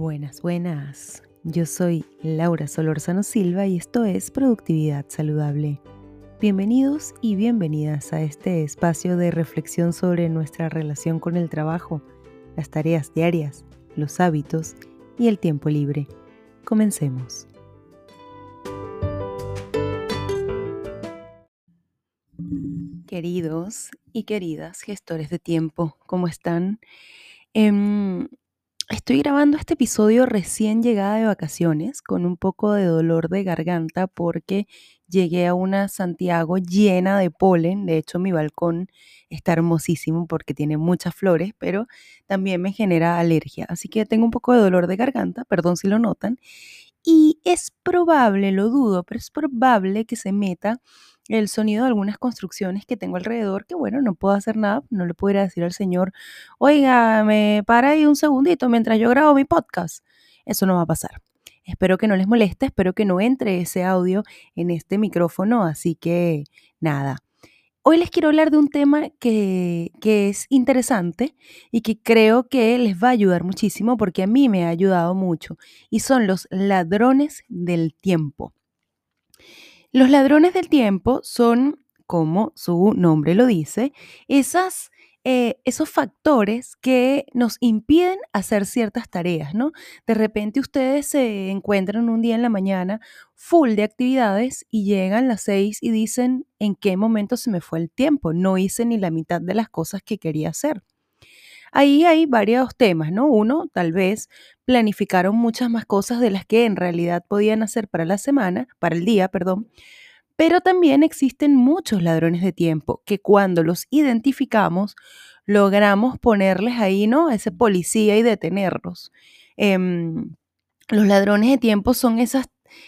Buenas, buenas. Yo soy Laura Solorzano Silva y esto es Productividad Saludable. Bienvenidos y bienvenidas a este espacio de reflexión sobre nuestra relación con el trabajo, las tareas diarias, los hábitos y el tiempo libre. Comencemos. Queridos y queridas gestores de tiempo, ¿cómo están? Em, Estoy grabando este episodio recién llegada de vacaciones con un poco de dolor de garganta porque llegué a una Santiago llena de polen. De hecho, mi balcón está hermosísimo porque tiene muchas flores, pero también me genera alergia. Así que tengo un poco de dolor de garganta, perdón si lo notan. Y es probable, lo dudo, pero es probable que se meta el sonido de algunas construcciones que tengo alrededor, que bueno, no puedo hacer nada, no le puedo decir al Señor, oiga, me para ahí un segundito mientras yo grabo mi podcast. Eso no va a pasar. Espero que no les moleste, espero que no entre ese audio en este micrófono, así que nada. Hoy les quiero hablar de un tema que, que, es interesante y que creo que les va a ayudar muchísimo porque a mí me ha ayudado mucho y son los ladrones del tiempo. Los ladrones del tiempo son, como su nombre lo dice, esas, eh, esos factores que nos impiden hacer ciertas tareas, ¿no? De repente ustedes se encuentran un día en la mañana full de actividades y llegan las seis y dicen, ¿en qué momento se me fue el tiempo? No hice ni la mitad de las cosas que quería hacer. Ahí hay varios temas, ¿no? Uno, tal vez planificaron muchas más cosas de las que en realidad podían hacer para la semana, para el día, perdón. Pero también existen muchos ladrones de tiempo que cuando los identificamos logramos ponerles ahí, ¿no? Ese policía y detenerlos. Em, los ladrones de tiempo son esas,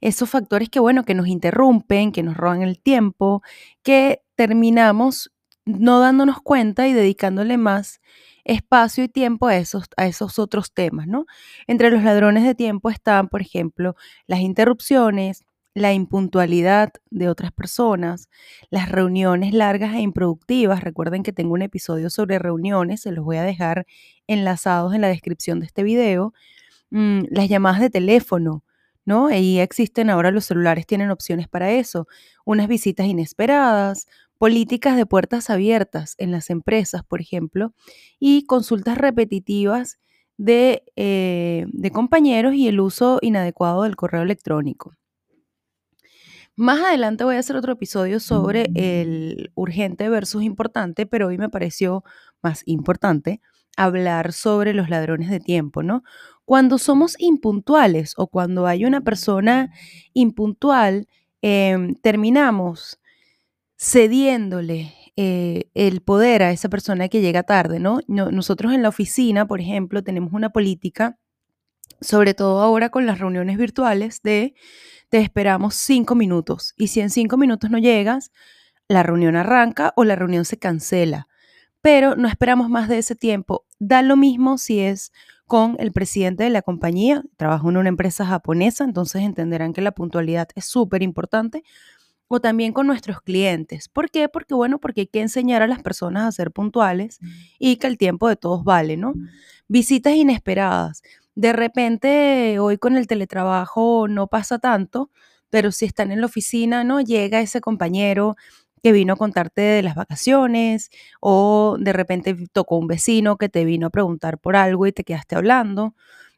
esos factores que, bueno, que nos interrumpen, que nos roban el tiempo, que terminamos no dándonos cuenta y dedicándole más espacio y tiempo a esos, a esos otros temas, ¿no? Entre los ladrones de tiempo están, por ejemplo, las interrupciones, la impuntualidad de otras personas, las reuniones largas e improductivas. Recuerden que tengo un episodio sobre reuniones, se los voy a dejar enlazados en la descripción de este video. Mm, las llamadas de teléfono, ¿no? Ahí existen ahora los celulares, tienen opciones para eso. Unas visitas inesperadas, políticas de puertas abiertas en las empresas, por ejemplo, y consultas repetitivas de, eh, de compañeros y el uso inadecuado del correo electrónico. Más adelante voy a hacer otro episodio sobre el urgente versus importante, pero hoy me pareció más importante hablar sobre los ladrones de tiempo, ¿no? Cuando somos impuntuales o cuando hay una persona impuntual, em, terminamos cediéndole eh, el poder a esa persona que llega tarde, ¿no? Nosotros en la oficina, por ejemplo, tenemos una política, sobre todo ahora con las reuniones virtuales, de te esperamos cinco minutos y si en cinco minutos no llegas, la reunión arranca o la reunión se cancela. Pero no esperamos más de ese tiempo. Da lo mismo si es con el presidente de la compañía. Trabajo en una empresa japonesa, entonces entenderán que la puntualidad es súper importante o también con nuestros clientes. ¿Por qué? Porque, bueno, porque hay que enseñar a las personas a ser puntuales y que el tiempo de todos vale, ¿no? Visitas inesperadas. De repente, hoy con el teletrabajo no pasa tanto, pero si están en la oficina, ¿no? Llega ese compañero que vino a contarte de las vacaciones o de repente tocó un vecino que te vino a preguntar por algo y te quedaste hablando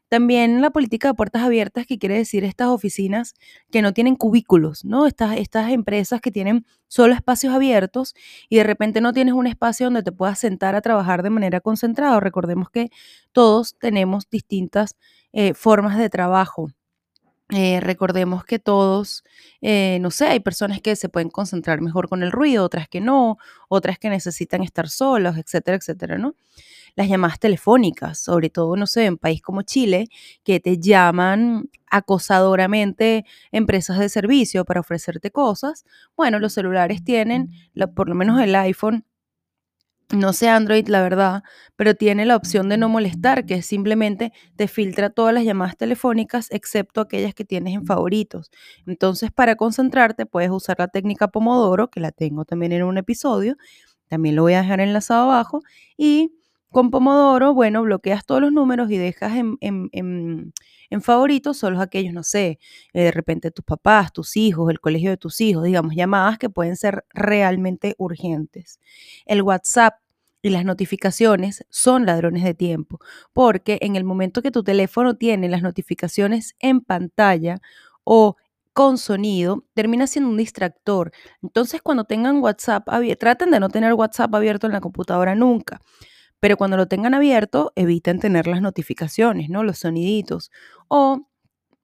también la política de puertas abiertas, que quiere decir estas oficinas que no tienen cubículos, ¿no? Estas, estas empresas que tienen solo espacios abiertos y de repente no tienes un espacio donde te puedas sentar a trabajar de manera concentrada. Recordemos que todos tenemos distintas eh, formas de trabajo. Eh, recordemos que todos, eh, no sé, hay personas que se pueden concentrar mejor con el ruido, otras que no, otras que necesitan estar solos, etcétera, etcétera, ¿no? las llamadas telefónicas, sobre todo, no sé, en país como Chile, que te llaman acosadoramente empresas de servicio para ofrecerte cosas. Bueno, los celulares tienen, por lo menos el iPhone, no sé Android, la verdad, pero tiene la opción de no molestar, que simplemente te filtra todas las llamadas telefónicas excepto aquellas que tienes en favoritos. Entonces, para concentrarte, puedes usar la técnica Pomodoro, que la tengo también en un episodio, también lo voy a dejar enlazado abajo, y Con Pomodoro, bueno, bloqueas todos los números y dejas en, en, favoritos solo aquellos, no sé, eh, de repente tus papás, tus hijos, el colegio de tus hijos, digamos, llamadas que pueden ser realmente urgentes. El WhatsApp y las notificaciones son ladrones de tiempo, porque en el momento que tu teléfono tiene las notificaciones en pantalla o con sonido, termina siendo un distractor. Entonces, cuando tengan WhatsApp traten de no tener WhatsApp abierto en la computadora nunca, pero cuando lo tengan abierto, eviten tener las notificaciones, ¿no? Los soniditos. O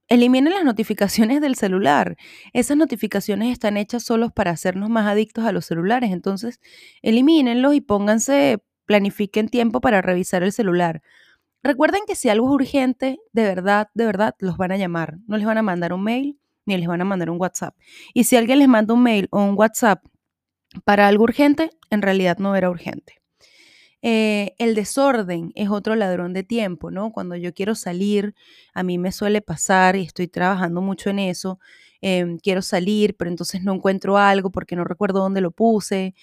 eliminen las notificaciones del celular. Esas notificaciones están hechas solo para hacernos más adictos a los celulares. Entonces, elimínenlos y pónganse, planifiquen tiempo para revisar el celular. Recuerden que si algo es urgente, de verdad, de verdad, los van a llamar. No les van a mandar un mail ni les van a mandar un WhatsApp. Y si alguien les manda un mail o un WhatsApp para algo urgente, en realidad no era urgente. Eh, el desorden es otro ladrón de tiempo, ¿no? Cuando yo quiero salir, a mí me suele pasar y estoy trabajando mucho en eso. Em, quiero salir, pero entonces no encuentro algo porque no recuerdo dónde lo puse.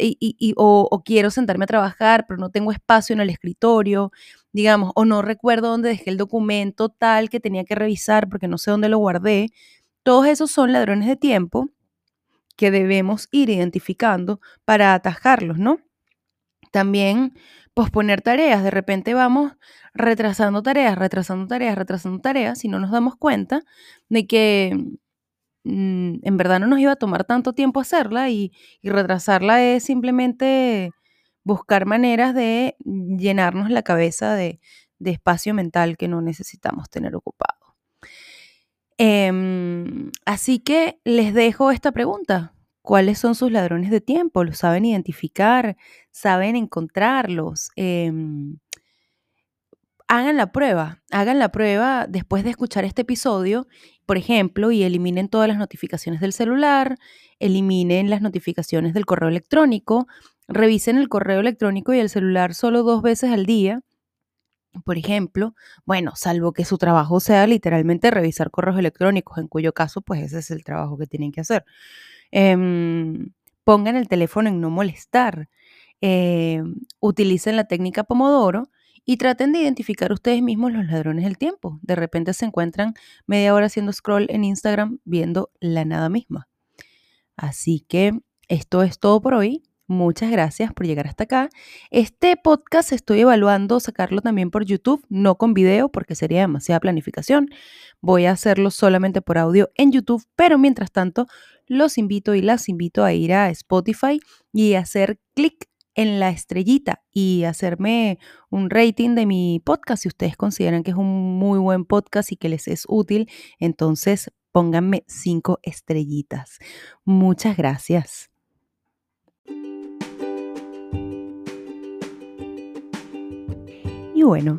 Y, o, quiero sentarme a trabajar, pero no tengo espacio en el escritorio, digamos, o no recuerdo dónde dejé el documento tal que tenía que revisar porque no sé dónde lo guardé. Todos esos son ladrones de tiempo que debemos ir identificando para atajarlos, ¿no? También posponer tareas. De repente vamos retrasando tareas, retrasando tareas, retrasando tareas y no nos damos cuenta de que mm, en verdad no nos iba a tomar tanto tiempo hacerla y, retrasarla es simplemente buscar maneras de llenarnos la cabeza de espacio mental que no necesitamos tener ocupado. Em, así que les dejo esta pregunta. ¿Cuáles son sus ladrones de tiempo? ¿Los saben identificar? ¿Saben encontrarlos? Em, hagan la prueba, hagan la prueba después de escuchar este episodio, por ejemplo, y eliminen todas las notificaciones del celular, eliminen las notificaciones del correo electrónico, revisen el correo electrónico y el celular solo dos veces al día por ejemplo, bueno, salvo que su trabajo sea literalmente revisar correos electrónicos, en cuyo caso, pues ese es el trabajo que tienen que hacer. Em, pongan el teléfono en no molestar. Em, utilicen la técnica Pomodoro y traten de identificar ustedes mismos los ladrones del tiempo. De repente se encuentran media hora haciendo scroll en Instagram viendo la nada misma. Así que esto es todo por hoy. Muchas gracias por llegar hasta acá. Este podcast estoy evaluando sacarlo también por YouTube, no con video porque sería demasiada planificación. Voy a hacerlo solamente por audio en YouTube, pero mientras tanto los invito y las invito a ir a Spotify y hacer clic en la estrellita y hacerme un rating de mi podcast si ustedes consideran que es un muy buen podcast y que les es útil, entonces pónganme cinco estrellitas. Muchas gracias. Y bueno,